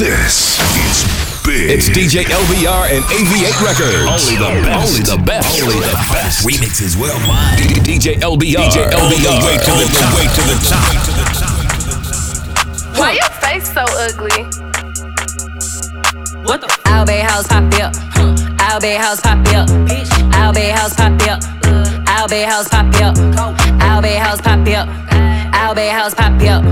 This is big. It's DJ LBR and AV8 Records. Only the best. Only the best. Only the best. Remixes worldwide. DJ LBR. DJ All the way to the the top. way to the top. Why your face so ugly? What the? Albay house pop up. Albay house pop up. Albay house pop up. Uh. Albay house pop up. Albay house pop up. Albay house pop up.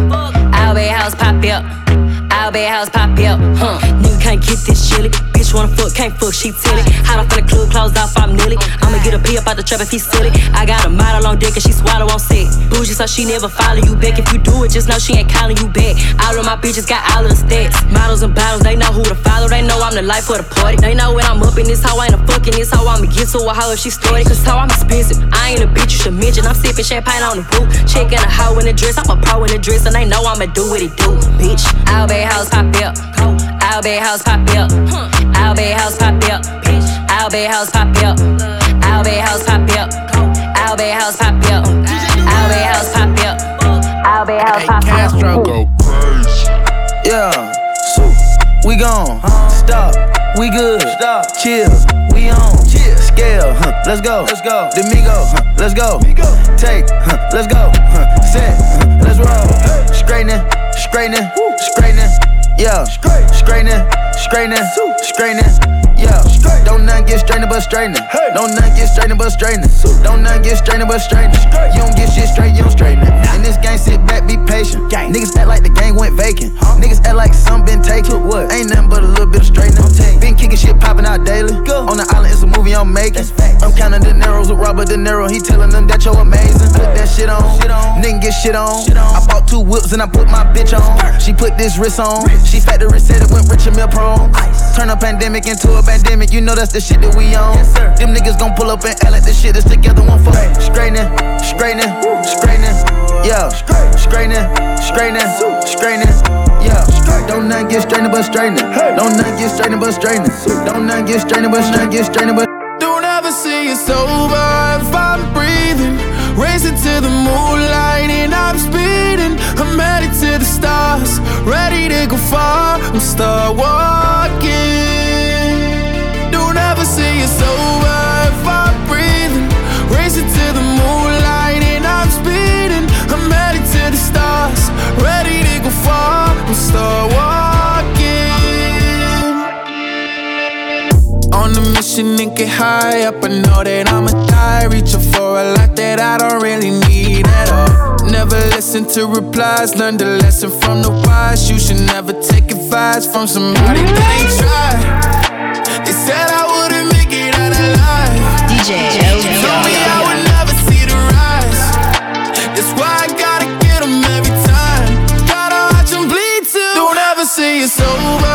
Albay house pop up. Albay house pop up. Huh. Nigga can't get this chilly. Bitch wanna fuck, can't fuck, she tilly. Hot off in the club, closed off, I'm nearly. I'ma get a pee up out the trap if he silly. I got a model on deck and she swallow on set. Bougie, so she never follow you back. If you do it, just know she ain't calling you back. All of my bitches got all of the stats. Models and bottles, they know who to follow. They know I'm the life of the party. They know when I'm up in this hoe, I ain't a fucking this hoe. I'ma get to a hoe if she started. Cause how I'm expensive. I ain't a bitch you should mention. I'm sipping champagne on the roof. Checking a hoe in the dress. I'm a pro in the dress. And they know I'ma do what it do, bitch. Albay house pop up. Albay house pop up. Albay house pop up. Albay house pop up. Albay house pop up. Albay house pop up. Albay house pop up. Albay house pop up. Castro Go crazy. Yeah, we gone. Stop, we good. Stop, chill, we on. Chill, scale, huh, let's go. Let's go. Domingo, huh, let's go. Take, huh, let's go. Huh, set, huh, let's roll. Straightening, straightening, straightening. Yeah, straightening, straightening, straightening. Yeah, don't none get straightening but straightening. Don't none get straightening but straightening. Don't none get straightening but straightening. You don't get shit straight, you don't straighten it. In this game, sit back, be patient. Niggas act like the game went vacant. Niggas act like some been taken. What? Ain't nothing but a little bit of straightening. Been kicking shit popping out daily. Go. On the island, it's a movie I'm making. I'm counting the narrows with Robert De Niro. He telling them that you're amazing. Put that shit on. Shit on. Nigga get shit on. I bought two whips and I put my bitch on. She put this wrist on. She factory said it went rich and meal prone. Turn a pandemic into a pandemic. You know that's the shit that we on. Them niggas gon' pull up and act like this shit is together one for straightening, straightening, straightening. Yeah, straightening, straightening, straightening. Yeah, don't none get straightening but straightening. Don't none get straightening but straightening. Don't none get straightening but straightening. Get straightening but Don't ever say it's over if I'm breathing. Racing to the moonlight and I'm speeding. I'm headed to the stars, ready to go far. I'm start walking. Say it's over if I'm breathing. Racing to the moonlight and I'm speeding. I'm headed to the stars, ready to go far. I'm walking. On a mission and get high up. I know that I'ma die. Reaching for a lot that I don't really need at all. Never listen to replies. Learn the lesson from the wise. You should never take advice from somebody that ain't tried. you're sober.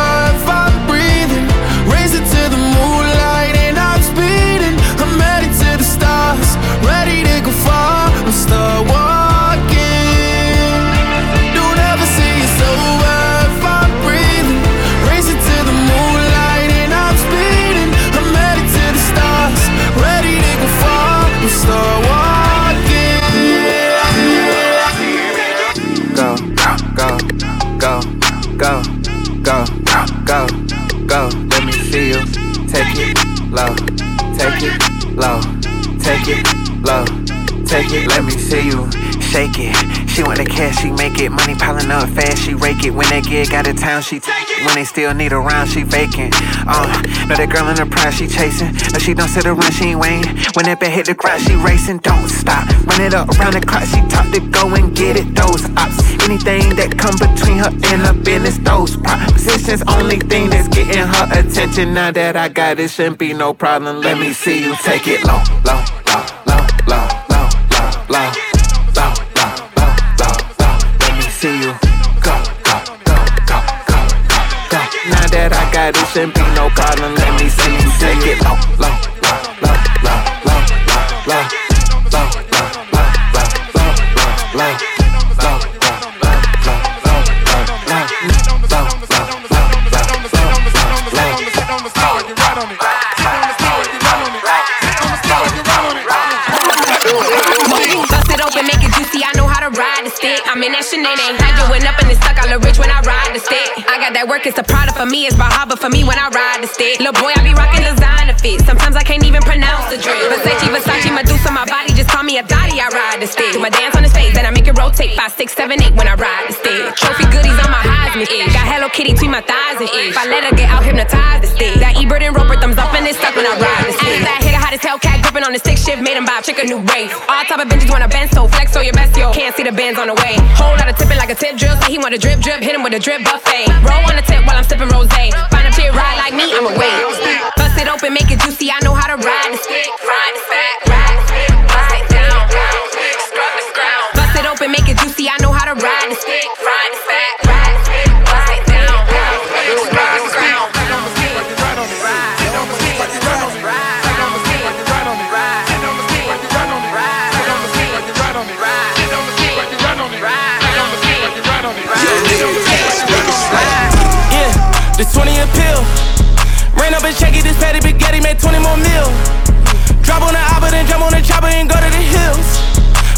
Take it. Let me see you shake it. She want the cash, she make it. Money piling up fast, she rake it. When they get out of town, she take it. When they still need a round, she vacant. Uh, know that girl in the prize, she chasing. No, she don't sit around, she ain't waiting. When that bet hit the ground, she racing. Don't stop, run it up around the clock. She talk to go and get it. Those ops, anything that come between her and her business, those propositions. Only thing that's getting her attention. Now that I got it, shouldn't be no problem. Let me see you take it low, low, that it, shouldn't be no problem. Let me see you take it low, low, low, low, low, low, low, low, low, low, low, low, low, low, low, low. Bust it open, that work is a product for me. It's Bahaba for me when I ride the stick. Little boy, I be rocking designer fit. Sometimes I can't even pronounce the drip. Versace, Versace, Medusa, my deuce on my body just call me a Dottie. I ride the stick. Do my dance on the stage, then I make it rotate. Five, six, seven, eight when I ride the stick. Trophy goodies on my Heisman ish. Got Hello Kitty between my thighs and ish. If I let her get out hypnotized the stick. That E-Bird and Roper thumbs up and it's stuck when I ride the stick. Hitter, hot as gripping on the stick shift, made him buy a chick a new race. All type of benches wanna bend so flex so your best yo. Can't see the bands on the way. Whole lot of tipping like a tip drill. Say he want a drip drip, hit him with a drip buffet. Roll on the tip while I'm sipping rose. Find a pit ride like me, I'ma wait. Bust it open, make it juicy. I know how to ride the stick. Ride the fat, ride the stick,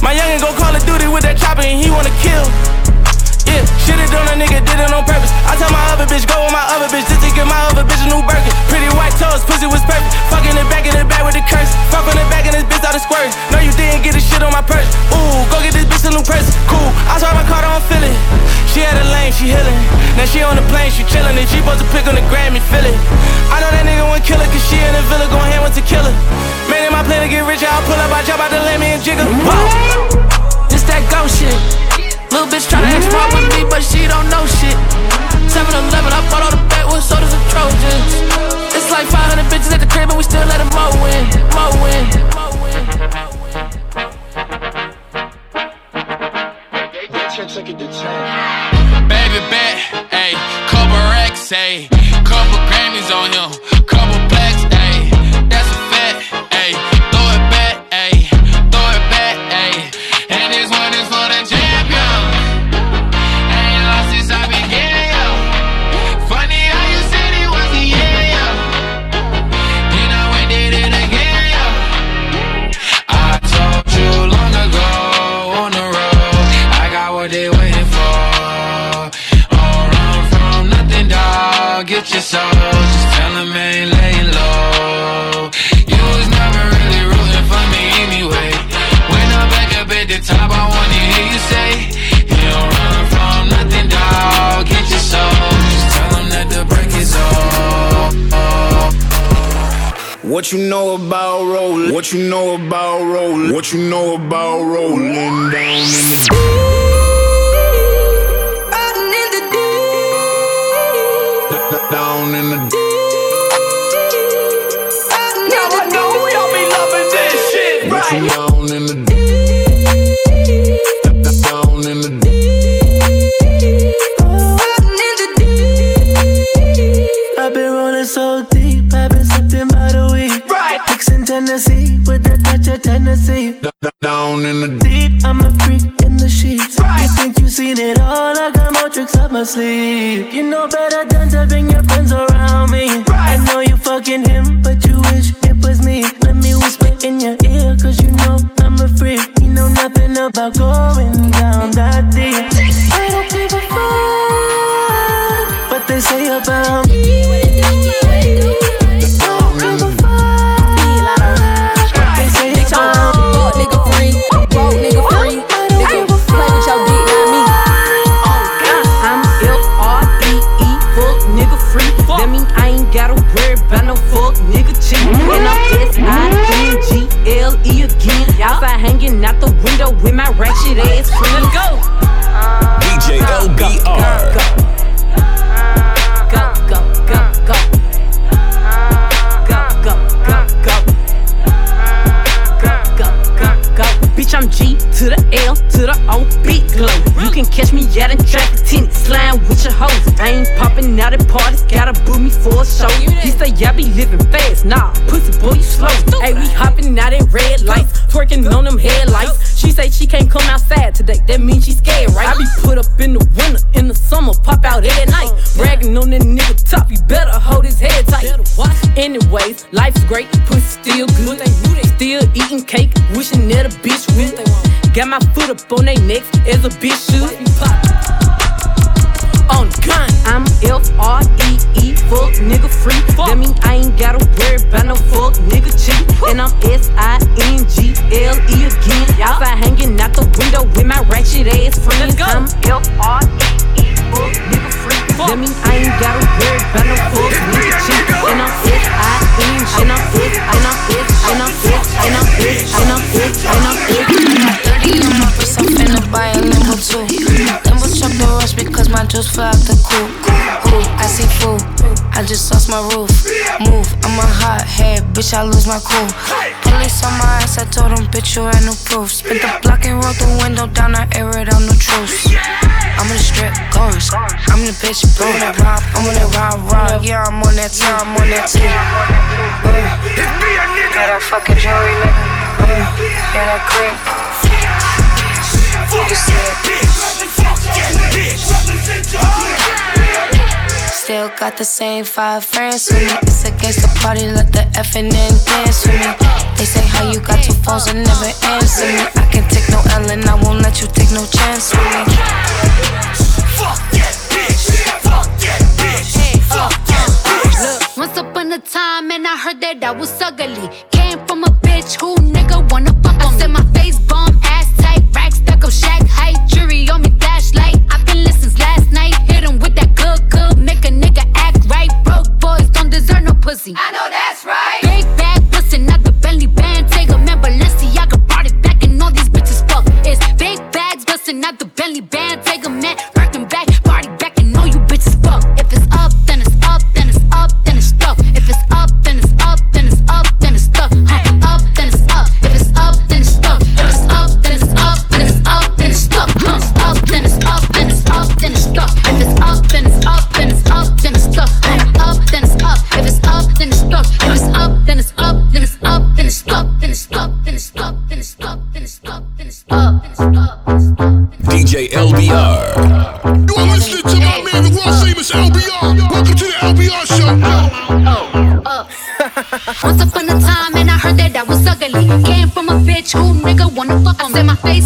My youngin' go Call of Duty with that chopper and he wanna kill. On a nigga, did it on purpose. I tell my other bitch, go with my other bitch, just to give my other bitch a new Birkin. Pretty white toes, pussy was perfect. Fucking the back in the back with the curse. Fuck on the back and this bitch out of squirt. No, you didn't get the shit on my purse. Ooh, go get this bitch a new purse. Cool, I saw my car, don't feel it. She had a lane, she healing. Now she on the plane, she chillin'. And she supposed to pick on the Grammy, feel it. I know that nigga won't kill her, cause she in the villa going hand with her. Man, in my plan to get rich, I'll pull up, I jump out the lemmy and jiggle. Whoa. This that ghost shit. Little bitch tryna export with me, but she don't know shit. 7 Eleven, I bought all the backwoods sodas and Trojans. It's like 500 bitches at the crib, and we still let them mow in, mow in. Baby bet, ayy, couple racks, ayy, couple Grammys on him, couple plaques, soul, just tell them ain't laying low. You was never really rooting for me anyway. When I'm back up at the top, I wanna hear you say, You don't run from nothing, dog. Get your soul, just tell them that the break is. What you know about rolling? What you know about rolling? What you know about rolling down in the down in the deep. Now I know y'all be loving this shit, right? down in the Life's great, pussy still good. Still eating cake, wishing that a bitch would. Got my foot up on they necks as a bitch juice fly out the coop. Ooh, I see food. I just lost my roof. Move, I'm a hot head, bitch. I lose my cool. Police on my ass, I told them, bitch, you had no proof. Spit the block and roll the window down, I air it out, the truth. I'm in the strip, going. I'm in the bitch, blowing that rock. I'm on that rock, rock. Yeah, I'm on that too. I'm on that. Uh, got that fucking jewelry, nigga. Uh, yeah, that cream. Still got the same five friends with me. It's against the party, let the effing in dance with me. They say how you got two phones and never answer me. I can take no L and I won't let you take no chance with me. Fuck that bitch. Fuck that bitch. Once upon a time, and I heard that I was ugly. I know wanna fuck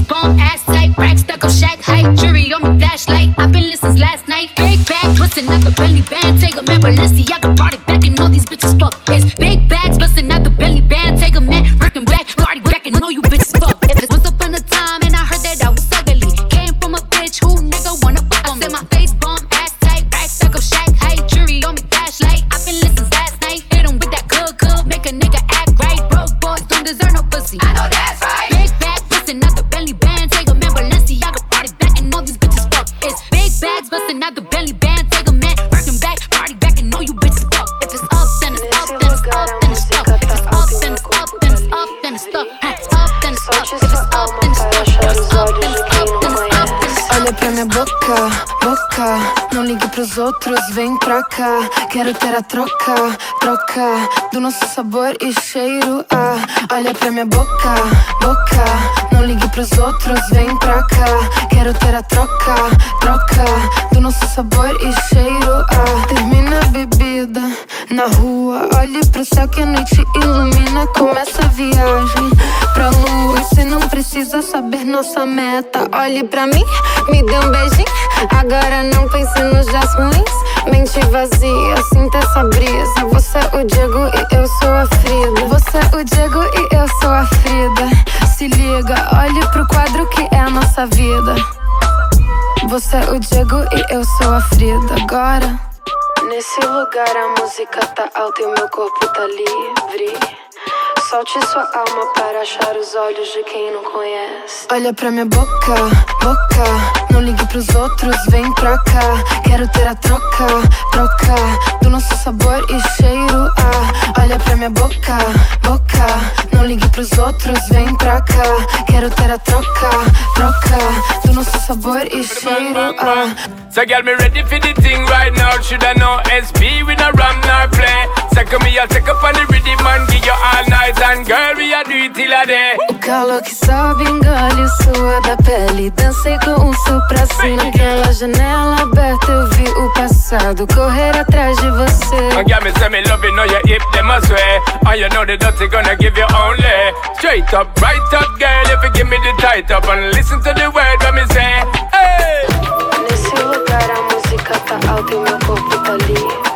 outros, vem pra cá. Quero ter a troca, troca. Do nosso sabor e cheiro. Ah, olha pra minha boca, boca. Não ligue pros outros, vem pra cá. Quero ter a troca, troca. Do nosso sabor e cheiro. Ah, termina a bebida na rua. Olhe pro céu que a noite ilumina. Começa a viagem pra lua. Você não precisa saber nossa meta. Olhe pra mim, me dê um beijinho. Agora não pense nos dias ruins. Mente vazia, sinta essa brisa. Você é o Diego e eu sou a Frida. Você é o Diego e eu sou a Frida. Se liga, olhe pro quadro que é a nossa vida. Você é o Diego e eu sou a Frida. Agora. Nesse lugar a música tá alta e o meu corpo tá livre. Solte sua alma para achar os olhos de quem não conhece. Olha pra minha boca, boca. Não ligue pros outros, vem pra cá. Quero ter a troca, troca. Do nosso sabor e cheiro. Ah, olha pra minha boca, boca. Não ligue pros outros, vem pra cá. Quero ter a troca, troca. Do nosso sabor e cheiro. Ah. So girl, me ready for the thing right now. Should I know SP with a ram nor play? Second me, I'll take up on the rhythm and give you all night. And girl, we a do it till a day. O calor que sobe, engole sua da pele. Dancei com o sul pra cima. Naquela janela aberta eu vi o passado correr atrás de você. And girl, me say me love you, know you hip them a sway. And you know the dirty gonna give you only. Straight up, right up, girl, if you give me the tight up. And listen to the word when me say, hey. Nesse lugar a música música tá alta e meu corpo tá livre.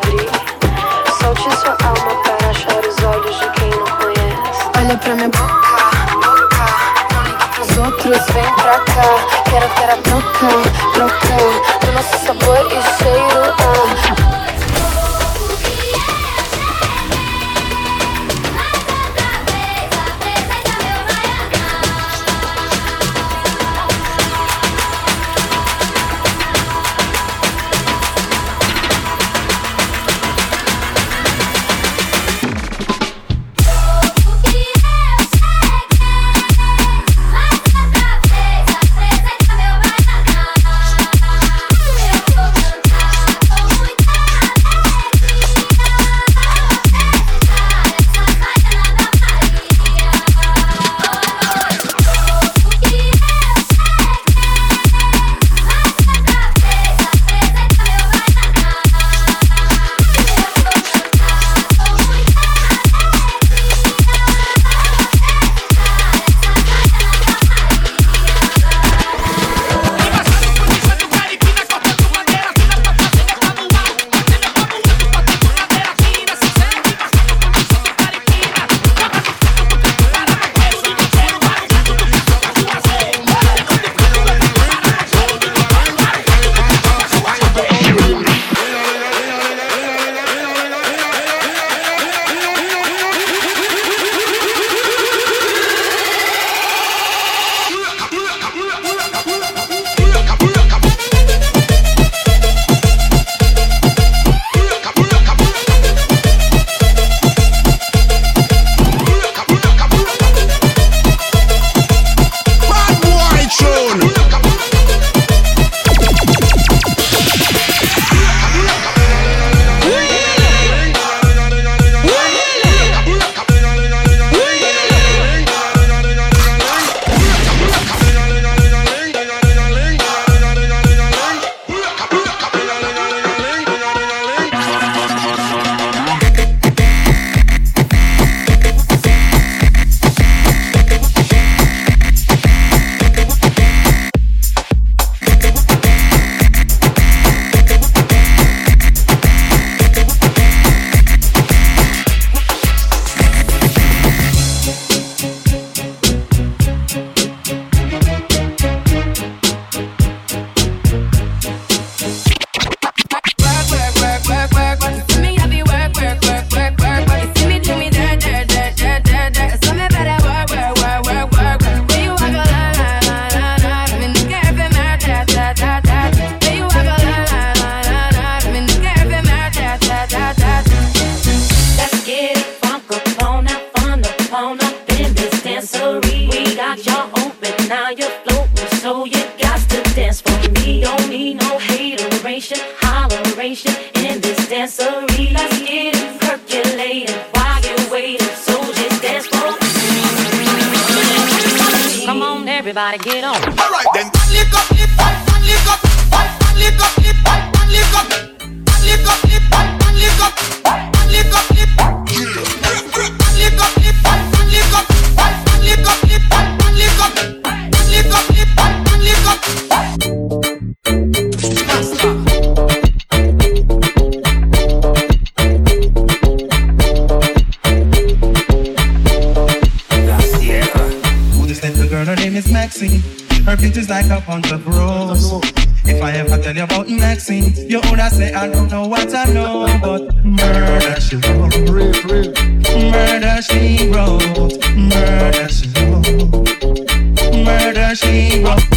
Solte sua alma para achar os olhos de quem não conhece. Olha pra minha boca, boca. Não outros, vem pra cá. Quero ter a troca, troca. Do nosso sabor e cheiro. Ah. name is Maxine. Her beauty's like a bunch of rose. If I ever tell you about Maxine, you would say I don't know what I know, but murder she wrote, murder she wrote, murder she wrote, murder she wrote.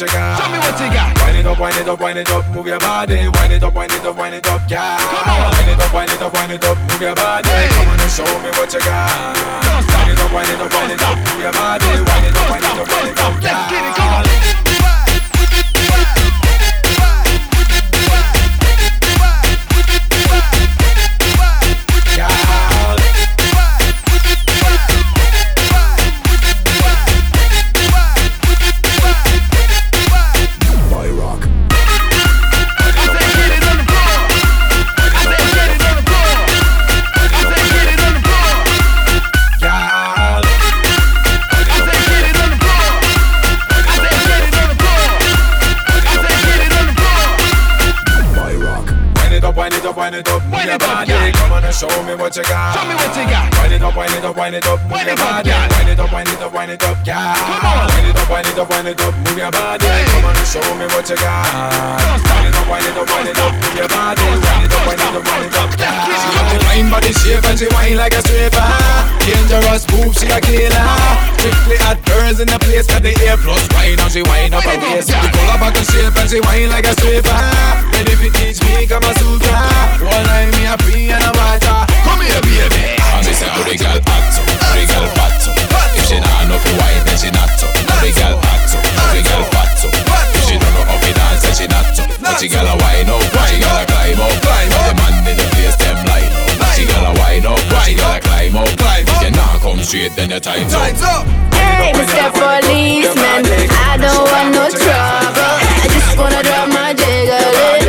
What you got. Show me what you got. Wind it up, wind it up, wind it up. Move your body. Wind it up, wind it up, wind it up, yeah. Come on. Wind it up, wind it up, wind it up. Move your body. Hey. Come on and show me what you got. Wind it up, wind it up, wind it up. Move your body. Wind it up, wind it up, wind it up, yeah. Let's get it, come on. Wind it up. Move your body. Come on show me what you got. Wind it up, wind it up, wind it up. Move your body. Wind it up, wind it up, wind it up, yeah. She got the fine body shape and she whine like a stripper. Dangerous move, she a killer. Strictly hot girls in the place got the air plus wine. Now she whine up her waist. The color bottle shape and she whine like a stripper. And if it teach me, Kama Sutra. One eye me a free and a water. Come here, baby. And me say, how the girl act up, how the girl fat oh. up. If she oh. not know for wine, then she not up. How the girl act up, how the girl fat up. If she don't know how to dance, then she not up. But she got a wine up, she got a climb up. Climb up. The man in the place, them line up. She got a wine up, she got a climb up. If you not come straight, then your time's up. Hey, Mr. Policeman, I don't want no trouble. I just wanna drop my jiggle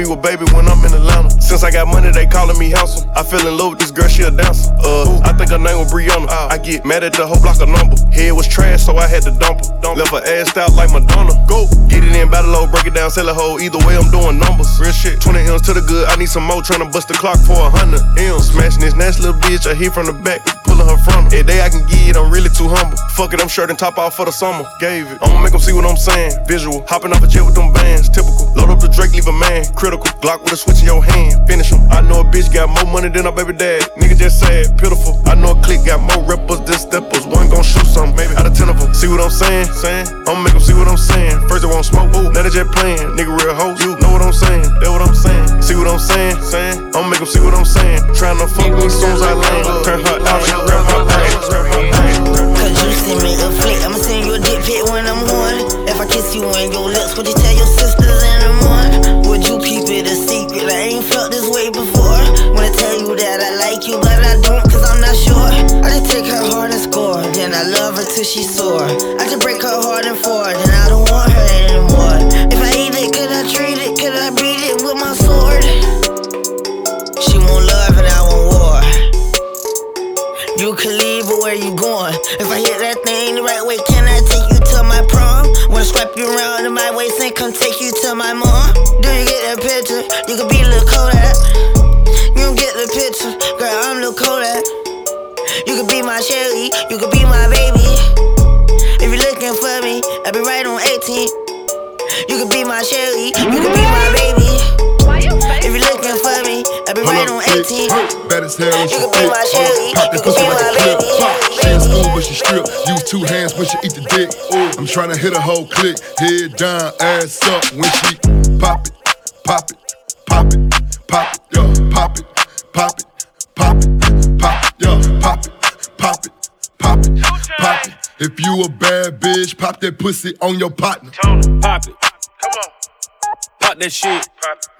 be with baby when I'm in Atlanta. Since I got money, they calling me handsome. I fell in love with this girl, she a dancer. Uh, I think her name was Brianna. I get mad at the whole block of number. Head was trash, so I had to dump her. Dump. Left her ass out like Madonna. Go. Get it in, battle low, break it down, sell a hoe. Either way, I'm doing numbers. Real shit. 20 M's to the good, I need some more. Tryna bust the clock for a hundred M's. Smashing this nasty little bitch, I hit from the back, pulling her from her. Every day I can get it, I'm really too humble. Fuck it, I'm shirt and top off for the summer. Gave it. I'ma make them see what I'm saying. Visual. Hopping off a jet with them bands. Typical. Load up the Drake, leave a man. Critical. Glock with a switch in your hand. Finish him. I know a bitch got more money than her baby dad. Nigga just sad, pitiful. I know a clique got more rappers than steppers. One gon' shoot some, maybe out of ten of them. See what I'm saying? Saying? I'ma make them see what I'm saying. First they won't smoke, ooh, now they just playing. Nigga real hoe, you know what I'm saying? That what I'm saying? See what I'm saying? Saying? I'ma make them see what I'm saying. Tryna fuck me soon as I land. Turn her out, she grab my. Cause you send me a flick, I'ma send you a dick pic when I'm on. If I kiss you on your she's sore. I just break her heart and four, then I don't want her anymore. If I eat it, could I treat it? Could I beat it with my sword? She want love and I want war. You can leave, but where you going? If I hit that thing the right way, can I take you to my prom? Wanna strap you around in my waist and come take you to my mom? Do you get that picture? You could be Lil Kodak. You don't get the picture, girl. I'm Lil Kodak. You could be my Shelly, you could be my baby. My Shelly, you could be my baby. If you're looking for me, I'll be right on 18. Bad as hell, You could be my Shelly, Pop that you could pussy be like a my clip. baby. She in school, but she strip. Use two hands when she eat the dick. I'm tryna hit a whole click. Head down, ass up when she pop it, pop it, pop it, pop it, yo, pop it, pop it, pop it, pop it, yo, pop it, pop it, pop it, pop it. If you a bad bitch, pop that pussy on your partner. Pop it. Pop that shit.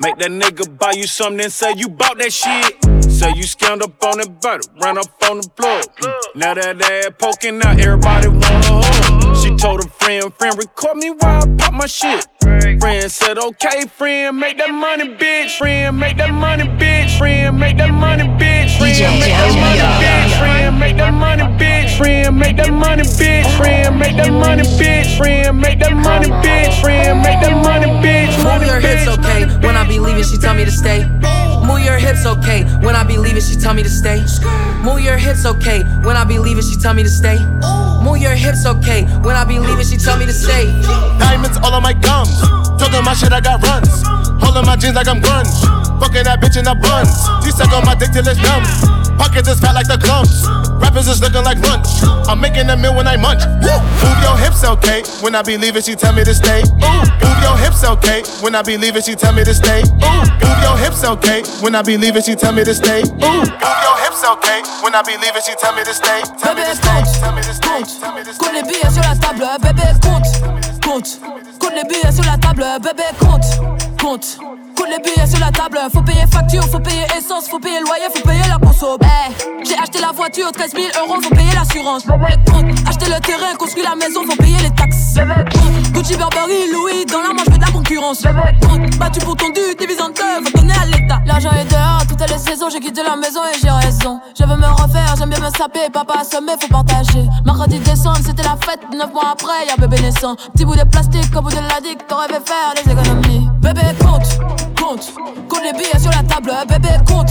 Make that nigga buy you something and say you bought that shit. Say you scammed up on that butter, ran up on the. Mm. Now that ass poking out, everybody wanna hug. She told her friend, friend, record me while I pop my shit. Friend said, okay, friend, make that money, bitch. Friend, make that money, bitch. Friend, make that money, bitch. Friend, make that money, bitch. Friend, make that money, bitch. Friend, make that money, bitch. Friend, make that money, bitch. Friend, make that money, bitch. Friend, make that money, bitch. Move your hips, okay. When I be leaving, she tell me to stay. Move your hips, okay. When I be leaving, she tell me to stay. Move your hips, okay. When I be leaving, she tell me to stay. Move your hips, okay. When I be leaving, she tell me to stay. Diamonds all on my gums. Talking my shit, I got runs. Holding my jeans like I'm grunge. Fucking that bitch in the buns. She suck on my dick till it's numb. Pockets is fat like the clumps. Rappers is looking like lunch. I'm making a meal when I munch. Woo! Move your hips, okay. When I be leaving, she tell me to stay. Ooh. Move your hips, okay. When I be leaving, she tell me to stay. Ooh. Move your hips, okay. When I be leaving, she tell me to stay. Ooh. Move your hips, okay. When I be leaving, she tell me to stay. Tell me to stay. Tell me to stay. Tell me to stay. Compte les billets sur la table, bébé, compte, compte. Compte les billets sur la table, bébé, compte, compte. Compte les billets sur la table, faut payer facture, faut payer essence, faut payer loyer, faut payer la conso. Eh, j'ai acheté la voiture, 13 000 euros, faut payer l'assurance. Compte. Le terrain, construire la maison, faut payer les taxes. Gucci, Burberry, Louis, dans la manche, je de la concurrence. Battu pour ton dû, divisant deux, faut donner à l'État. L'argent est dehors, toutes les saisons, j'ai quitté la maison et j'ai raison. Je veux me refaire, j'aime bien me saper, papa assommé, faut partager. Mercredi décembre, c'était la fête, neuf mois après, y'a bébé naissant. Petit bout de plastique, au bout de la digue, t'aurais fait faire des économies. Bébé, compte, compte, compte les billets sur la table, bébé, compte,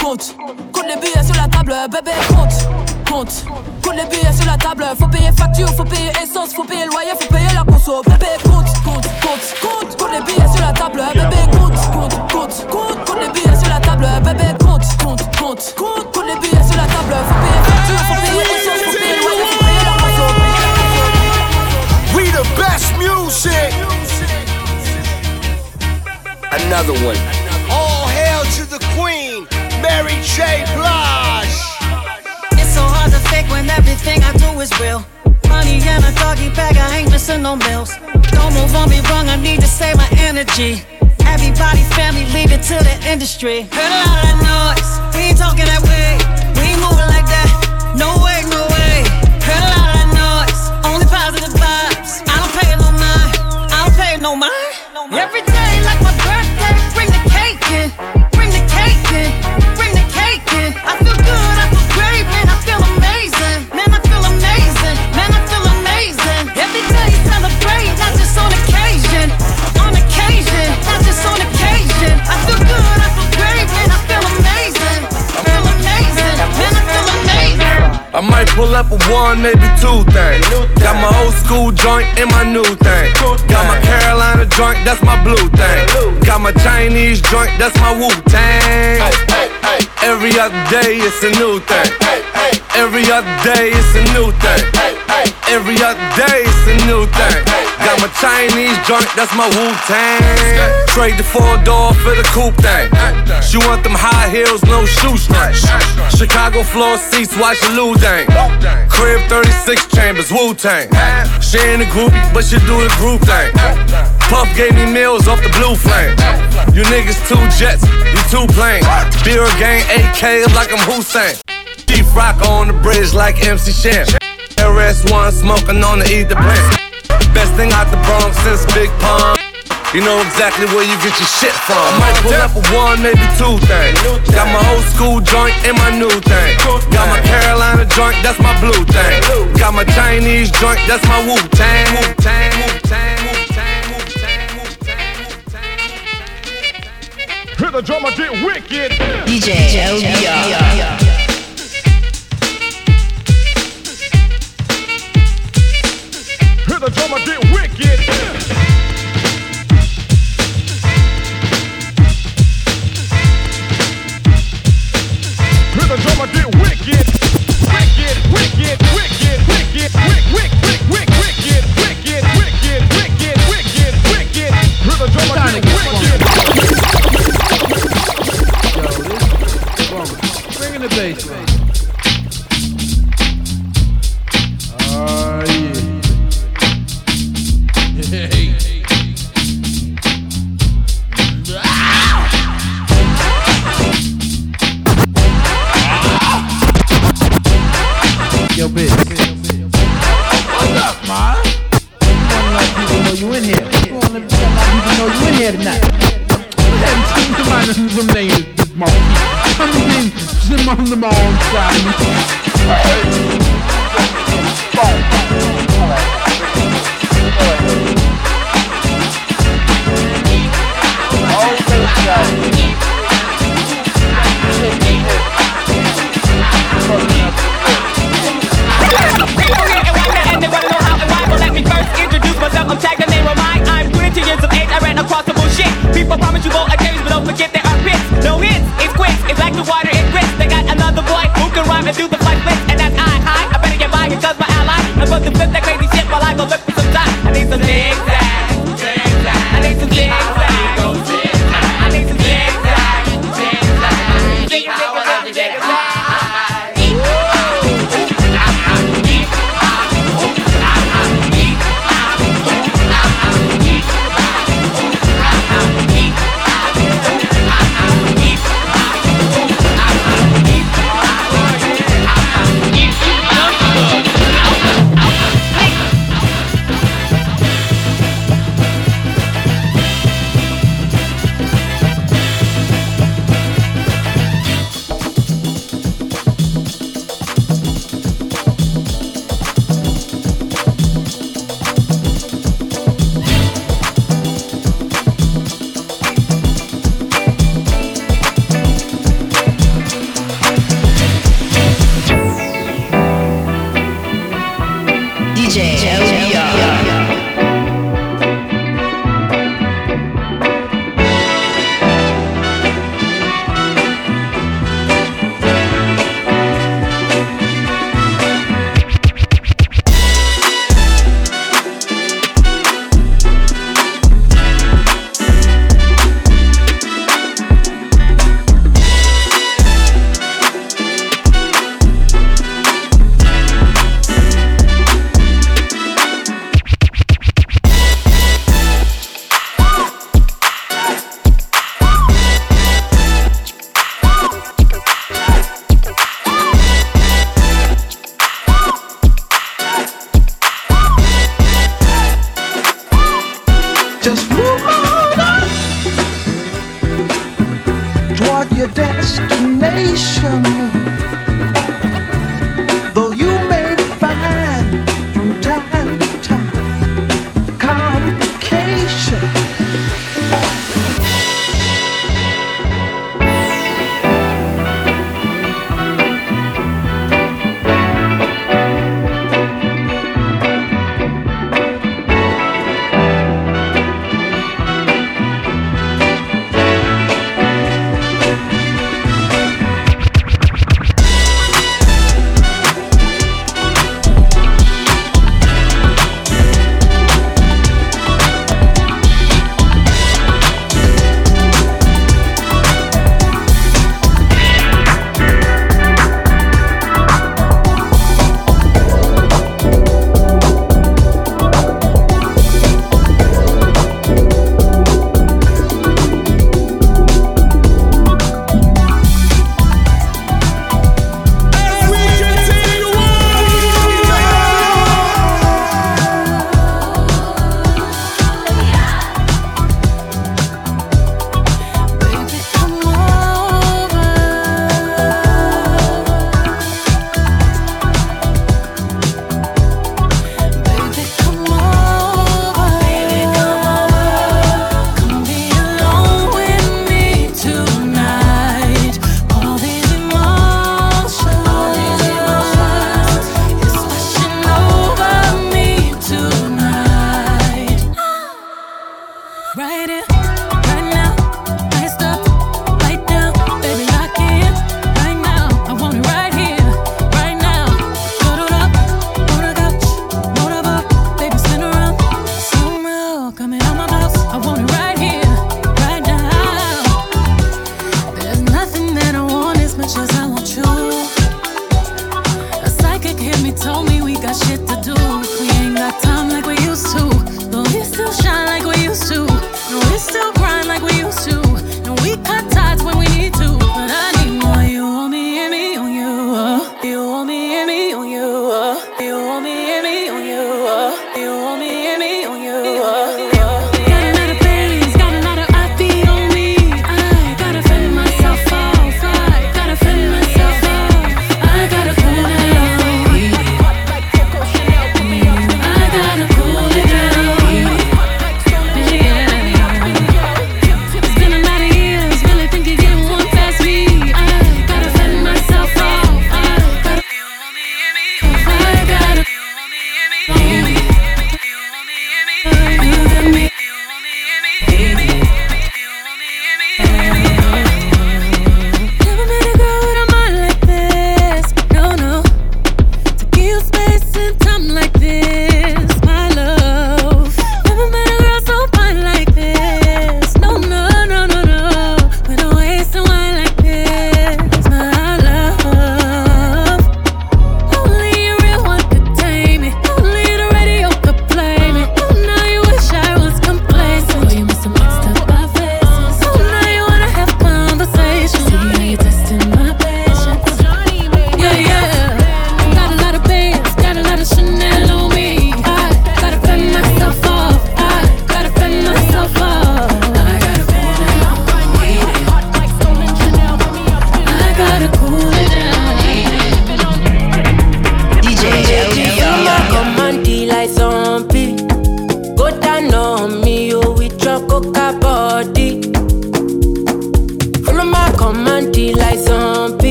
compte, compte les billets sur la table, bébé, compte, compte, compte les billets sur la table, faut payer facture, faut payer essence, faut payer loyer, faut payer la conso, bébé, compte, compte, compte, compte, compte les billets sur la table, bébé, compte, compte, compte, compte, compte les billets sur la table, bébé, compte, compte, compte, compte, Another one. All hail to the queen, Mary J. Blige. It's so hard to fake when everything I do is real. Money and a doggy bag, I ain't missing no meals. Don't move on me wrong, I need to save my energy. Everybody's family, leave it to the industry. Heard a lot of noise. We ain't talking that way. We ain't moving like that. No way, no way. Heard a lot of noise. Only positive vibes. I don't pay no mind. I don't pay no mind. Every day like my might pull up a one, maybe two things. Got my old school joint and my new thing. Got my Carolina joint, that's my blue thing. Got my Chinese joint, that's my Wu Tang. Every other day it's a new thing. Every other day it's a new thing. Every other day it's a new thing. Got my Chinese joint, that's my Wu Tang. Trade the four door for the coupe thing. She want them high heels, no shoestrings. Chicago floor seats, watch the Lou Dang. Crib 36 chambers, Wu Tang. She ain't a groupie, but she do the group thing. Puff gave me meals off the blue flame. You niggas two jets, you two planes. Beer gang AK like I'm Hussein. Chief Rock on the bridge like MC Shan. RS1 smoking on the ether plant. Best thing out the Bronx since Big Pun. You know exactly where you get your shit from. I might pull up a one, maybe two things. Got my old school joint and my new thing. Got my Carolina joint, that's my blue thing. Got my Chinese joint, that's my Wu Tang. Wu Tang, Wu Tang, Wu Tang, Wu Tang. Hear the drummer get wicked. DJ LBR. The drummer get wicked. Hear the drummer get wicked. Wicked, wicked, wicked, wicked, wick, wick, wick, wick, wicked, wicked, wicked, wicked, wicked, wicked. Hear the drummer get wicked. Bring in the bass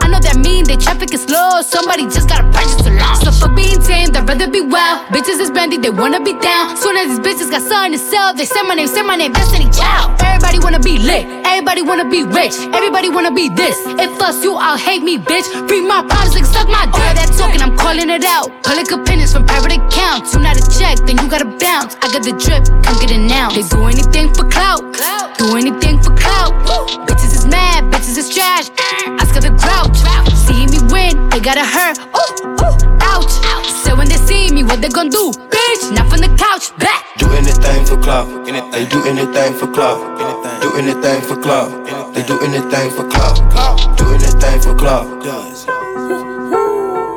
I know that mean the traffic is slow. Somebody just gotta purchase a launch. So for being tame, I'd rather be wild. Bitches is brandy, they wanna be down. Soon as these bitches got something to sell, they say my name, say my name, Destiny Child. Everybody wanna be lit, everybody wanna be rich, everybody wanna be this. If us you, I'll hate me, bitch. Free my problems, like suck my dick. All that talking, I'm calling it out. Public opinions from private accounts. You not a check, then you gotta bounce. I got the drip, come get it now. They do anything for clout, do anything for clout. Bitches is mad, bitches is trash. Ask her the grouch. See me win, they gotta hurt. Ooh, ooh, ouch. So when they see me, what they gon' do? Bitch, not from the couch, back. Do anything for clout. They do anything for clout. Do anything for clout. They do anything for clout. Do anything for clout.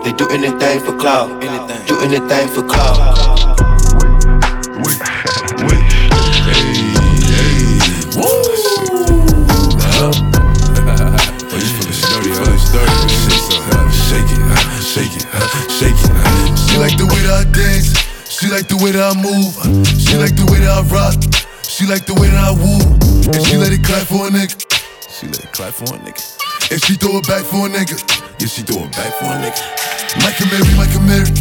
They do anything for clout. Do anything for clout. Shake it, uh, shake it. uh. She like the way that I dance. She like the way that I move. She like the way that I rock. She like the way that I woo. And she let it clap for a nigga. She let it clap for a nigga. And she throw it back for a nigga. Yeah, she throw it back for a nigga. Mike and Mary, Mike Mary.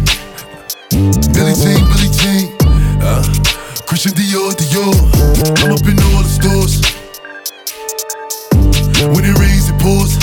Billie Jean, Billie Jean. Uh, Christian Dior, Dior. I'm up in all the stores. When it rains, it pours.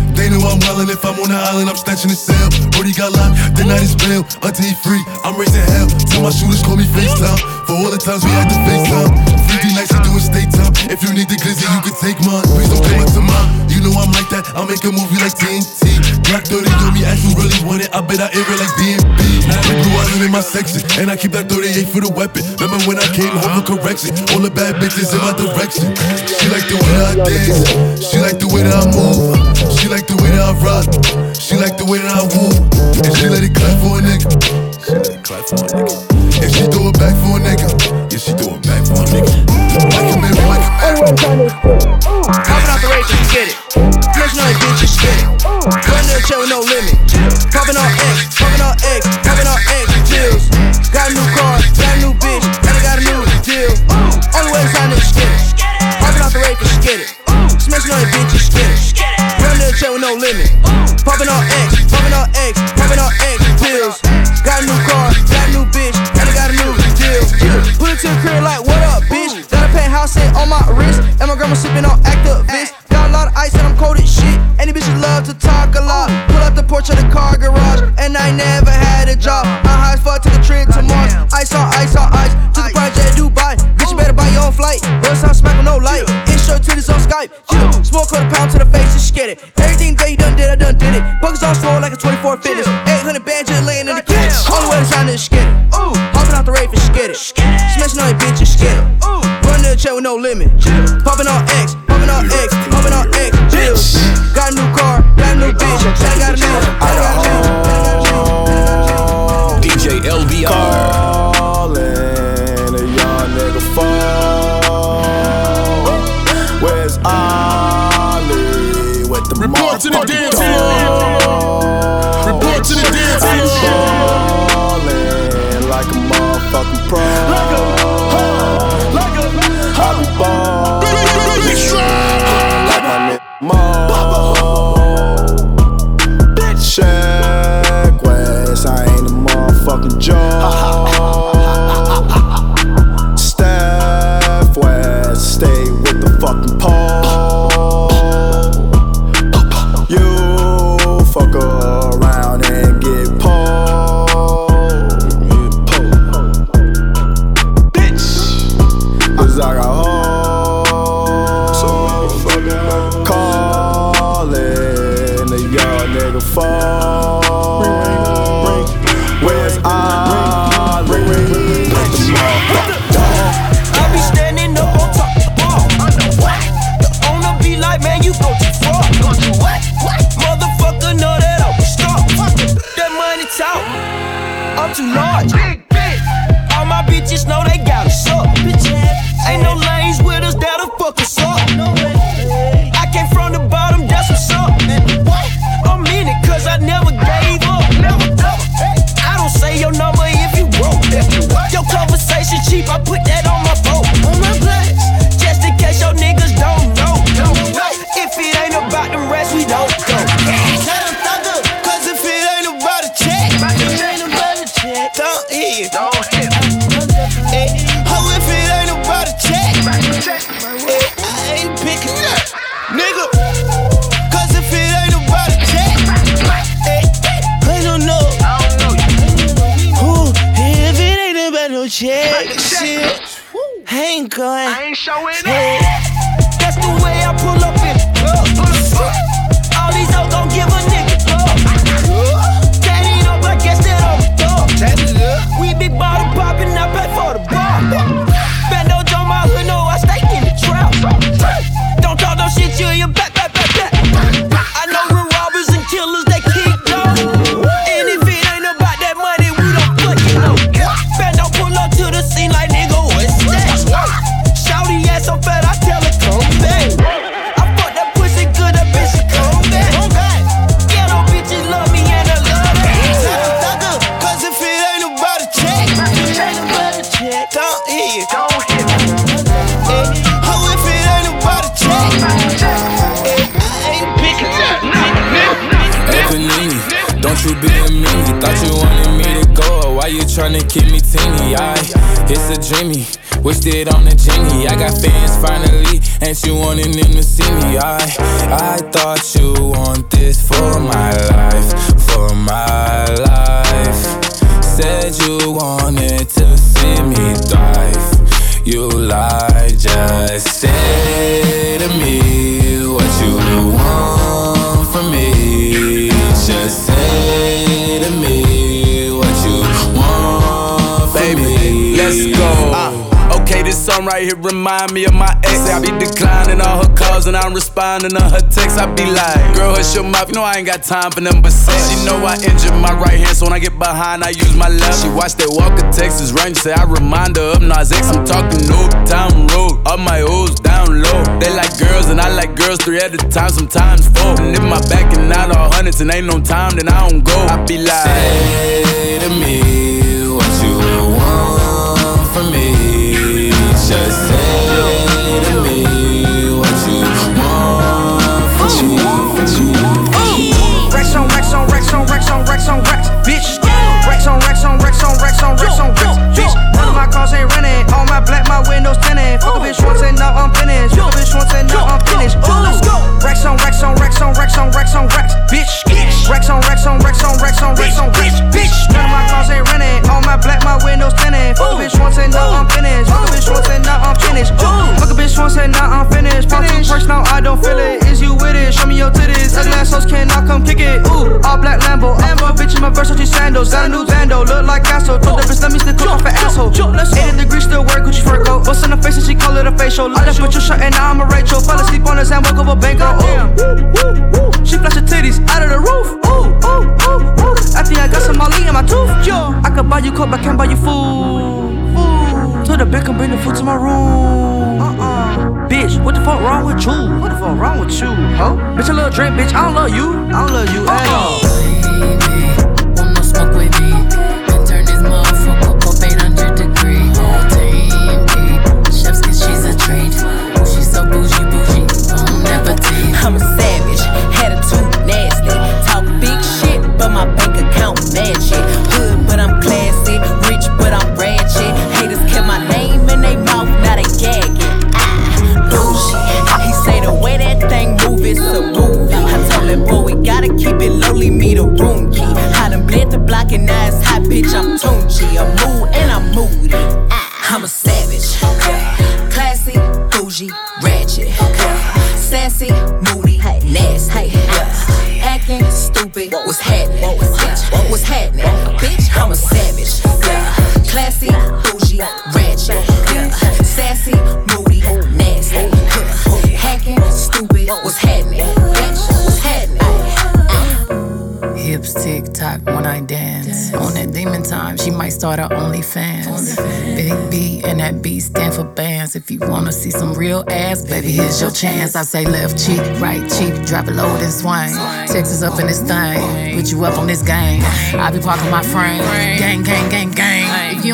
they know I'm wildin'. If I'm on the island, I'm snatching the cell. Brody got locked, the night is bail. Until he free, I'm raising hell. Tell my shooters call me FaceTime. For all the times we had to FaceTime. 3D nights, you doing state time. If you need the glizzy, you can take mine. Please don't come up to mine. You know I'm like that. I'll make a movie like TNT. Black 30 on me, ask you really want it. I bet I air it like DMB. I out in my section, and I keep that 38 for the weapon. Remember when I came home for correction? All the bad bitches in my direction. She like the way I dance. She like the way that I move. She like the way that I rock. She like the way that I woo. And she let it clap for a nigga. She let it clap for a nigga. And she throw it back for a nigga. Yeah, she throw it back for a nigga. Like a Mary, like a Mary. Popping out the race, you get it. On it, bitch, you get it. Run to the chair with no limit. Slow like Ain't you wanted them to see me? I, I thought you want right here remind me of my ex. I be declining all her calls and I'm responding to her texts. I be like, girl, hush your mouth. You know I ain't got time for them but. She know I injured my right hand, so when I get behind, I use my left. She watch that Walker Texas Ranger, say I remind her of Nas X. I'm talking Old Town Road, all my O's down low. They like girls and I like girls three at a time, sometimes four. And if my back and out all hundreds and ain't no time, then I don't go. I be like, Say to me assholes cannot come kick it. Ooh, all black Lambo. I'm bitch in my Versace sandals. Got a new bando, look like Castro. Told the bitch let me stick off an asshole. 80 degrees still wear Gucci fur coat. Bust in the face and she call it a facial. I left with your shirt and now I'm a Rachel. Fell asleep on his hand, woke up a bank. Oh, ooh, she flash her titties out of the roof. Ooh, ooh, ooh, ooh. I think I got some Molly in my tooth. Yo, I could buy you coke, but can't buy you food. Food. To the bed, come bring the food to my room. Uh-uh. Bitch, what the fuck wrong with you? What the fuck wrong with you, huh? Bitch, I love drink, bitch. I don't love you. I don't love you at all. Uh-uh. One more smoke with me. And turn this motherfucker up 800 degree. Whole team eat. Chef's kiss, she's a treat. Ooh, she's so bougie, bougie. Never tease. I'm a savage, attitude nasty. Talk big shit, but my bank account match start her OnlyFans. Big B and that B stand for bands. If you wanna see some real ass, baby, here's your chance. I say left cheek, right cheek, drop it low and swing. Texas up in this thing, put you up on this game. I be parking my frame, gang, gang, gang, gang.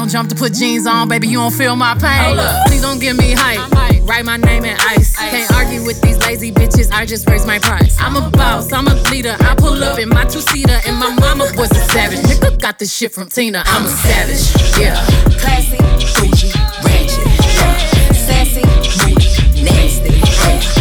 Don't jump to put jeans on, baby, you don't feel my pain. Please don't give me hype. Write my name in ice. Can't argue with these lazy bitches. I just raise my price. I'm a boss, I'm a leader. I pull up in my two seater, and my mama was a savage. Nigga got this shit from Tina. I'm a savage. Yeah. Classy, bougie, ratchet. Yeah. Sassy, moody, nasty. Yeah.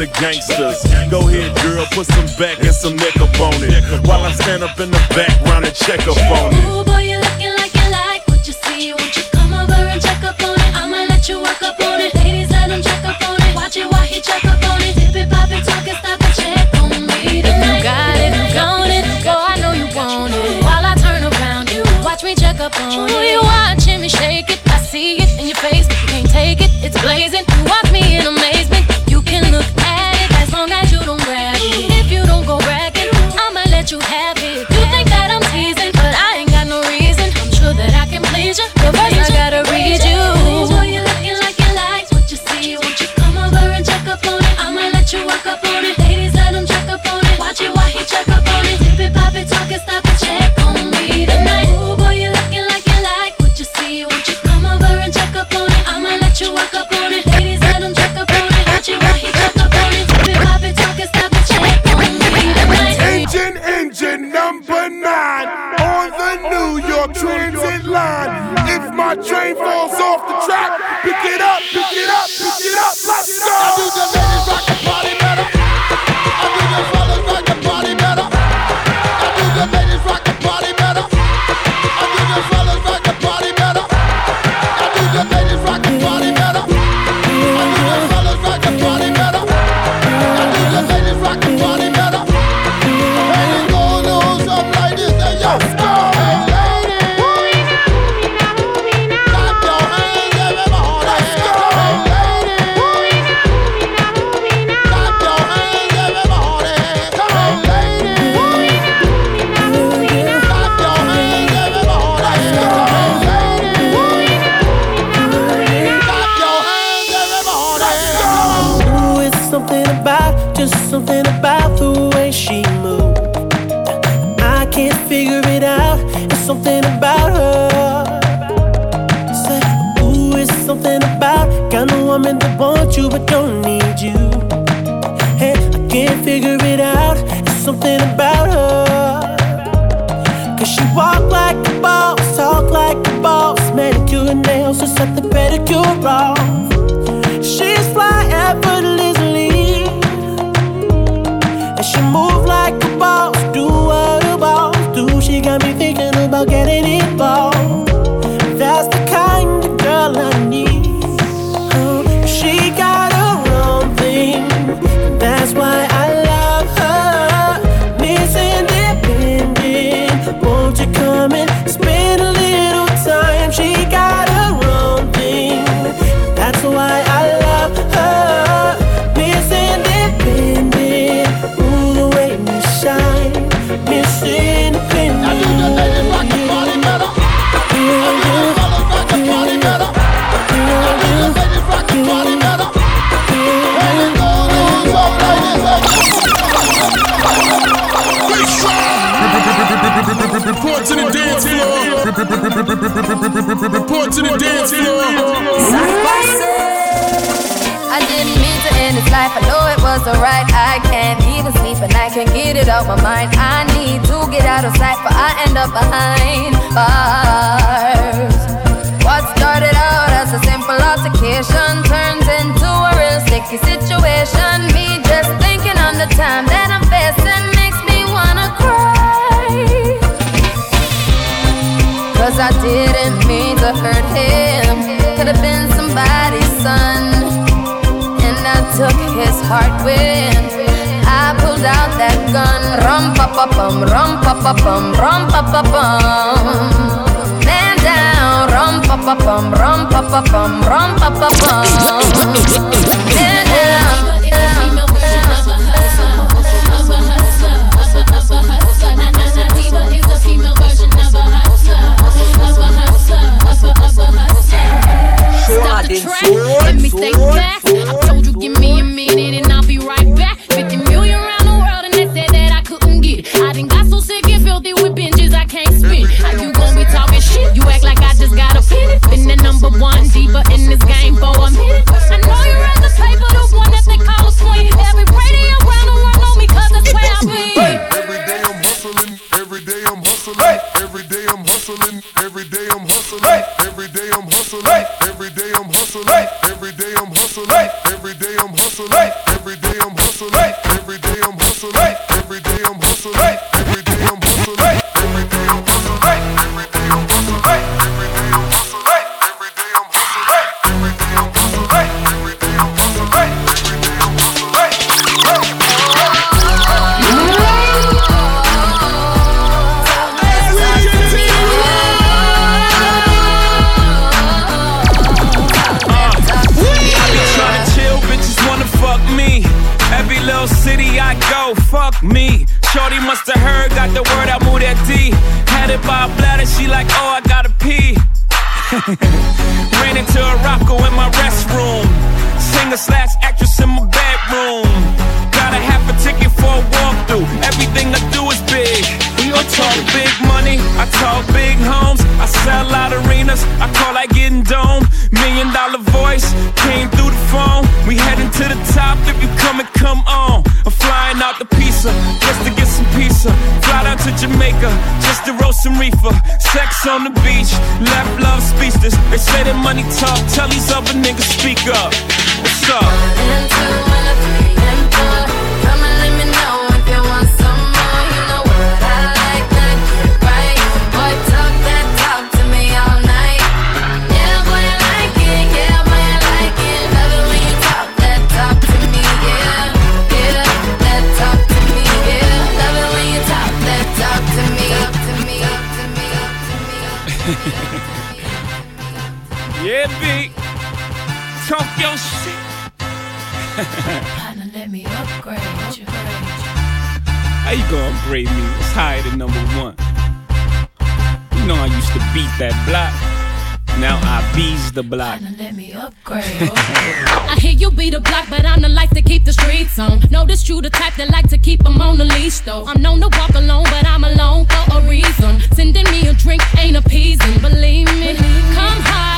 The gangsters. Go ahead, girl, put some back and some neck up on it. While I stand up in the background and check up on it. Oh, you wrong. Report to the dance floor. I didn't mean to end this life. I know it was alright. I can't even sleep and I can't get it out my mind. I need to get out of sight, but I end up behind bars. What started out as a simple altercation turns into a real sticky situation. Me just thinking on the time that I'm Cause I didn't mean to hurt him. Could have been somebody's son. And I took his heart with I pulled out that gun. Rum pa pa bum, rum pa pa bum, rum pa pa bum. Man down. Rum pa pa bum, rum pa pa bum, rum pa pa bum. Man down. Let me think back. On the beach, left love speechless. They say that money talk, tell these other niggas speak up. God grade me. It's higher than number one. You know I used to beat that block. Now I bees the block. Let me upgrade. I hear you be the block, but I'm the life to keep the streets on. Notice true. the type that like to keep them on the leash, though. I'm known to walk alone, but I'm alone for a reason. Sending me a drink ain't appeasing. Believe me, come high.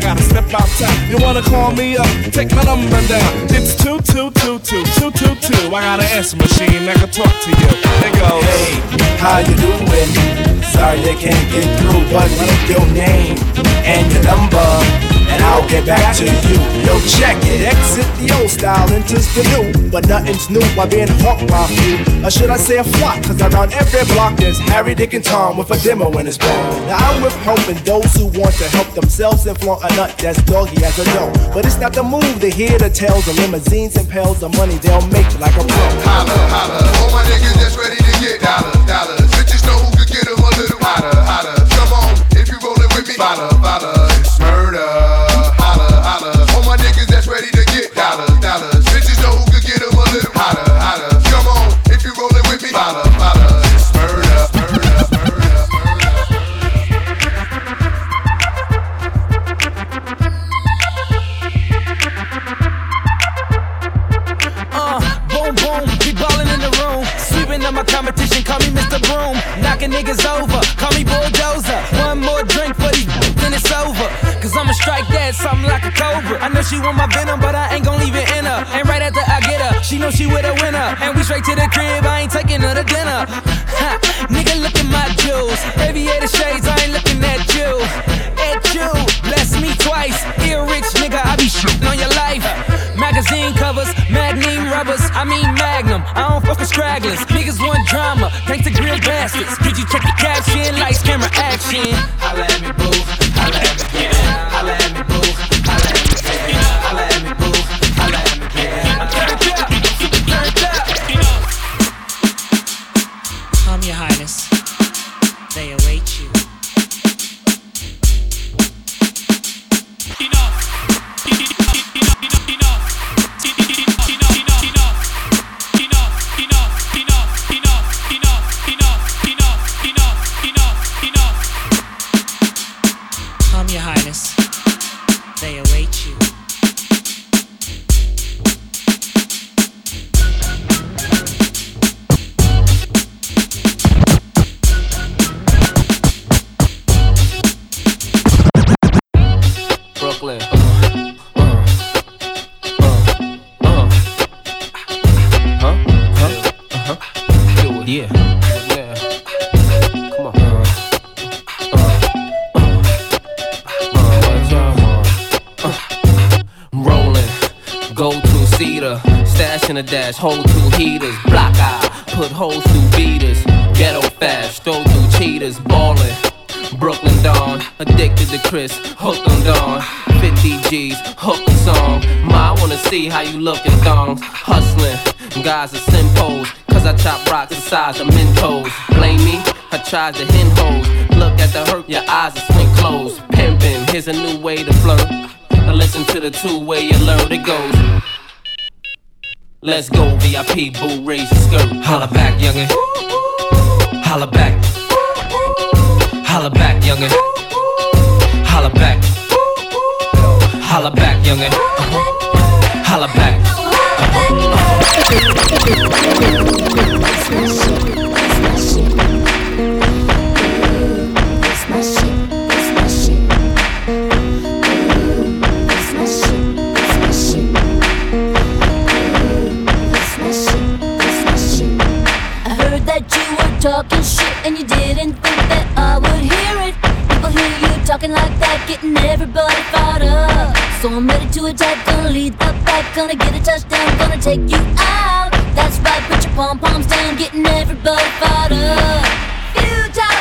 Gotta step. You wanna call me up? Take my number down. It's two two two two two two two. I got an answer machine that can talk to you. It goes. Hey, how you doing? Sorry I can't get through, but your name and your number, and I'll get back to you. Yo, check it. Exit the old style, enters the new. But nothing's new by being hawked by few. Or should I say a flock? Cause around every block there's Harry, Dick, and Tom with a demo in his ball. Now I'm with helping those who want to help themselves and flaunt a nut that's doggy as a dough. But it's not the move to hear the tales of limousines and pails of money they'll make like a pro. Holla, holla. All my niggas that's ready to get dollars, dollars. Bitches know who could get 'em a little hotter, hotter. Come on, if you rollin' with me, follow, follow. It's murder. Dollars, dollars. Bitches know who could get 'em a little hotter, hotter. Come on, if you rollin' with me, follow, follow. It's murder, murder, murder. Uh, boom, boom, be ballin' in the room. Sweeping up my competition, call me Mr. Broom. Knocking niggas over, call me Bulldozer. One more drink for Cause I'ma strike that something like a cobra. I know she want my venom, but I ain't gon' leave it in her. And right after I get her, she know she with a winner. And we straight to the crib, I ain't taking her to dinner. Ha, nigga, look at my jewels. Aviator shades, I ain't looking at you. At you, bless me twice. Ear rich, nigga, I be shooting on your life. Magazine covers, magnum rubbers, I mean magnum. I don't fuck with stragglers. Niggas want drama, thanks to grill bastards. Did you check the caption? Lights, camera, action. Holla at me, boo. Holla at me, yeah. Holla at in a dash, hold two heaters, block eye, put holes through beaters, ghetto fast, throw through cheaters, ballin'. Brooklyn Don, addicted to Cris, hooked on Dawn. 50 G's, hook a song. Ma, I wanna see how you look in thongs. Hustling, guys are simpos, cause I chop rocks the size of Mentos. Blame me, I tried to hen hoes. Look at the hurt, your eyes are swing closed. Pimpin', here's a new way to flirt. Now listen to the two way you learn it goes. Let's go, VIP, boo, raise your skirt. Holla back, youngin'. Holla back. Holla back, youngin'. Holla back. Holla back, youngin'. Uh-huh. Holla back. Talking shit and you didn't think that I would hear it. People hear you talking like that, getting everybody fired up. So I'm ready to attack, gonna lead the back, gonna get a touchdown, gonna take you out. That's right, put your pom poms down, getting everybody fired up. Futile.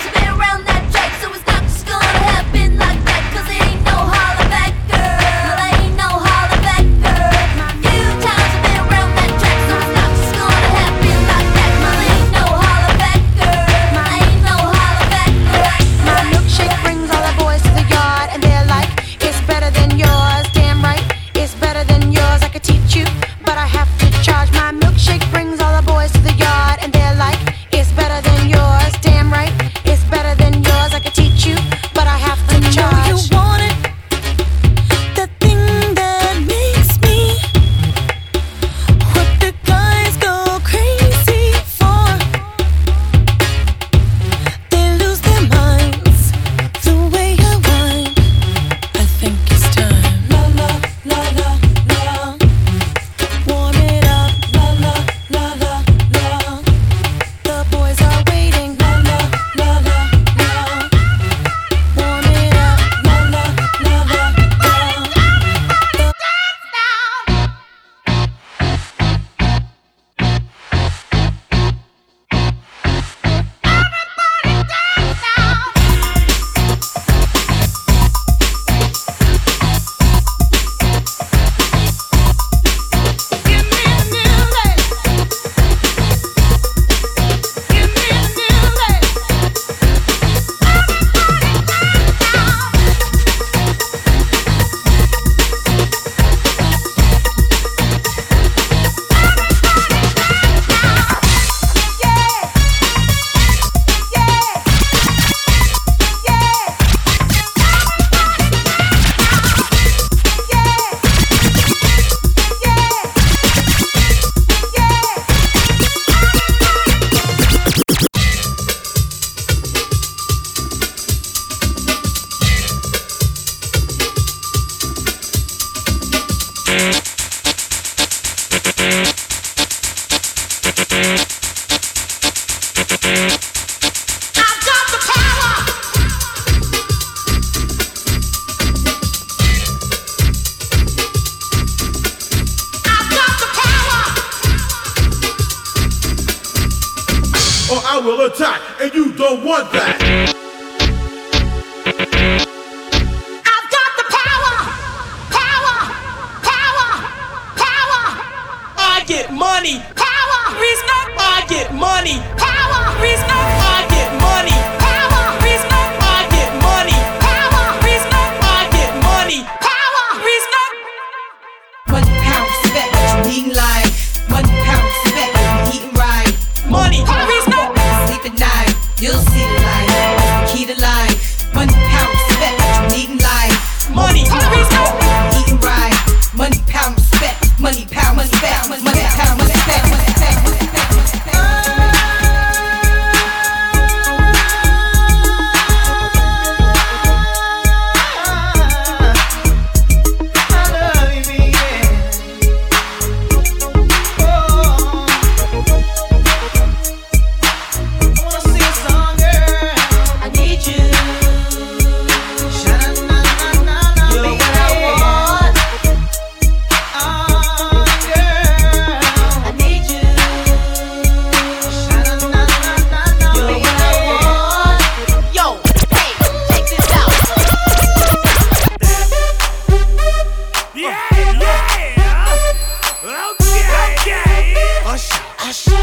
I Hush.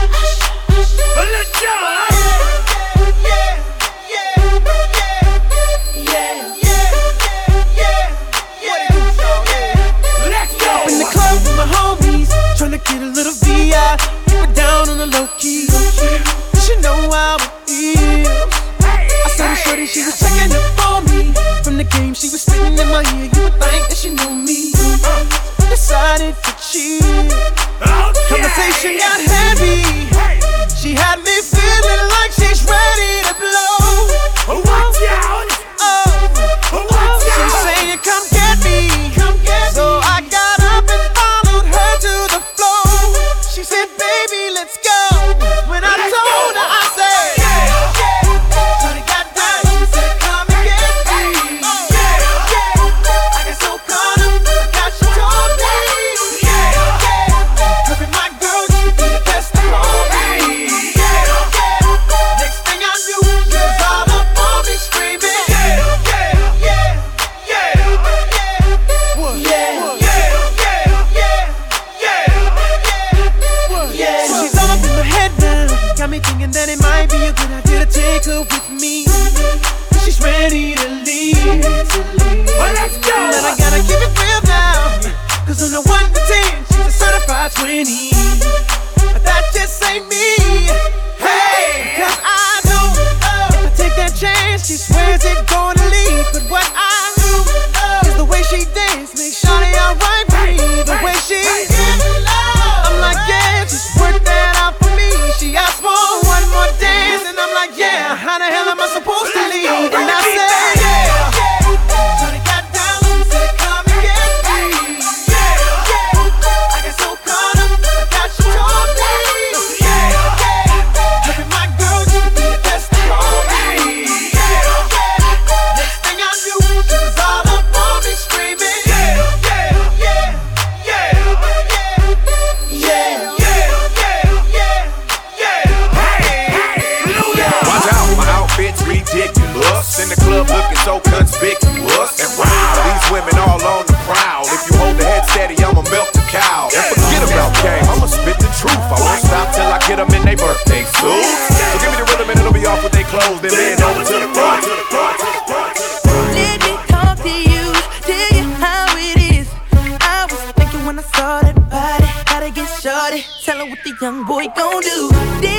what the young boy gon' do.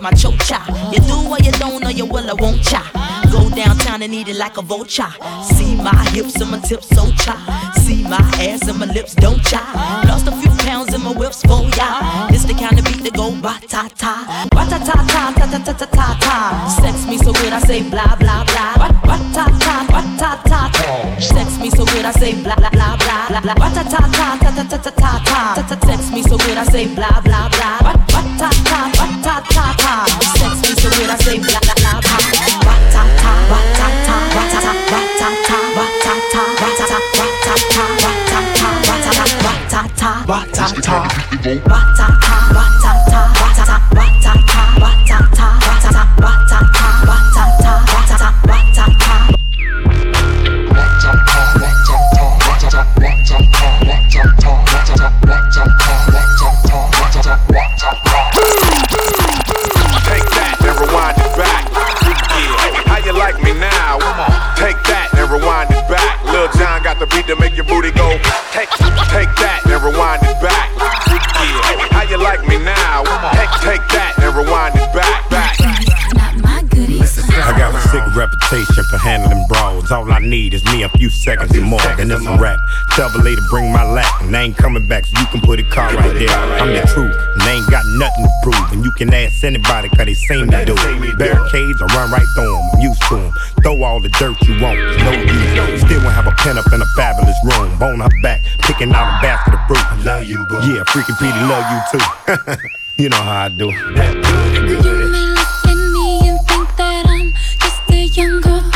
my chocha. You do what you don't, or you will or won't cha. Go downtown and eat it like a vulture. See my hips and my tips, so cha. See my ass and my lips, don't cha. Lost a few pounds in my whips, for ya. It's the kind of beat that go ba ta ta. need is me a few seconds and more. Then it's a rap. Tell the to bring my lap, and I ain't coming back, so you can put a car right there. I'm the truth, and I ain't got nothing to prove. And you can ask anybody, cause they seen me do it. Barricades, I run right through them, I'm used to them. Throw all the dirt you want, no use. Still won't have a pen up in a fabulous room. Bone her back, picking out a basket of fruit. I love you, boo. Yeah, freaking Petey, love you too. you know how I do. You may look at me and think that I'm just a young girl.